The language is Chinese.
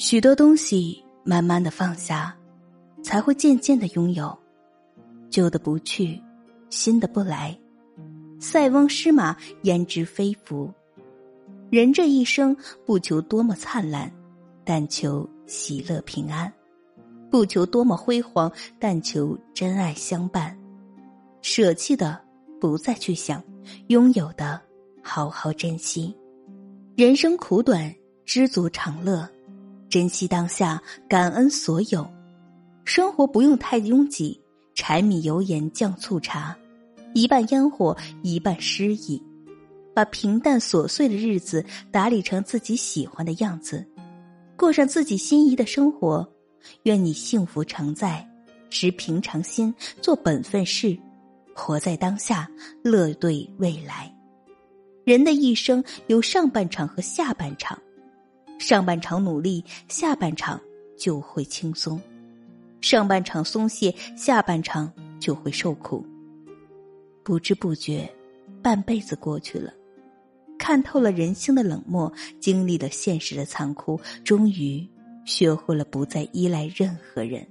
许多东西慢慢的放下，才会渐渐的拥有。旧的不去，新的不来。塞翁失马，焉知非福？人这一生，不求多么灿烂，但求喜乐平安；不求多么辉煌，但求真爱相伴。舍弃的不再去想，拥有的好好珍惜。人生苦短，知足常乐，珍惜当下，感恩所有。生活不用太拥挤，柴米油盐酱醋茶，一半烟火，一半诗意。把平淡琐碎的日子打理成自己喜欢的样子，过上自己心仪的生活。愿你幸福常在，持平常心，做本分事，活在当下，乐对未来。人的一生有上半场和下半场，上半场努力，下半场就会轻松；上半场松懈，下半场就会受苦。不知不觉，半辈子过去了。看透了人性的冷漠，经历了现实的残酷，终于学会了不再依赖任何人。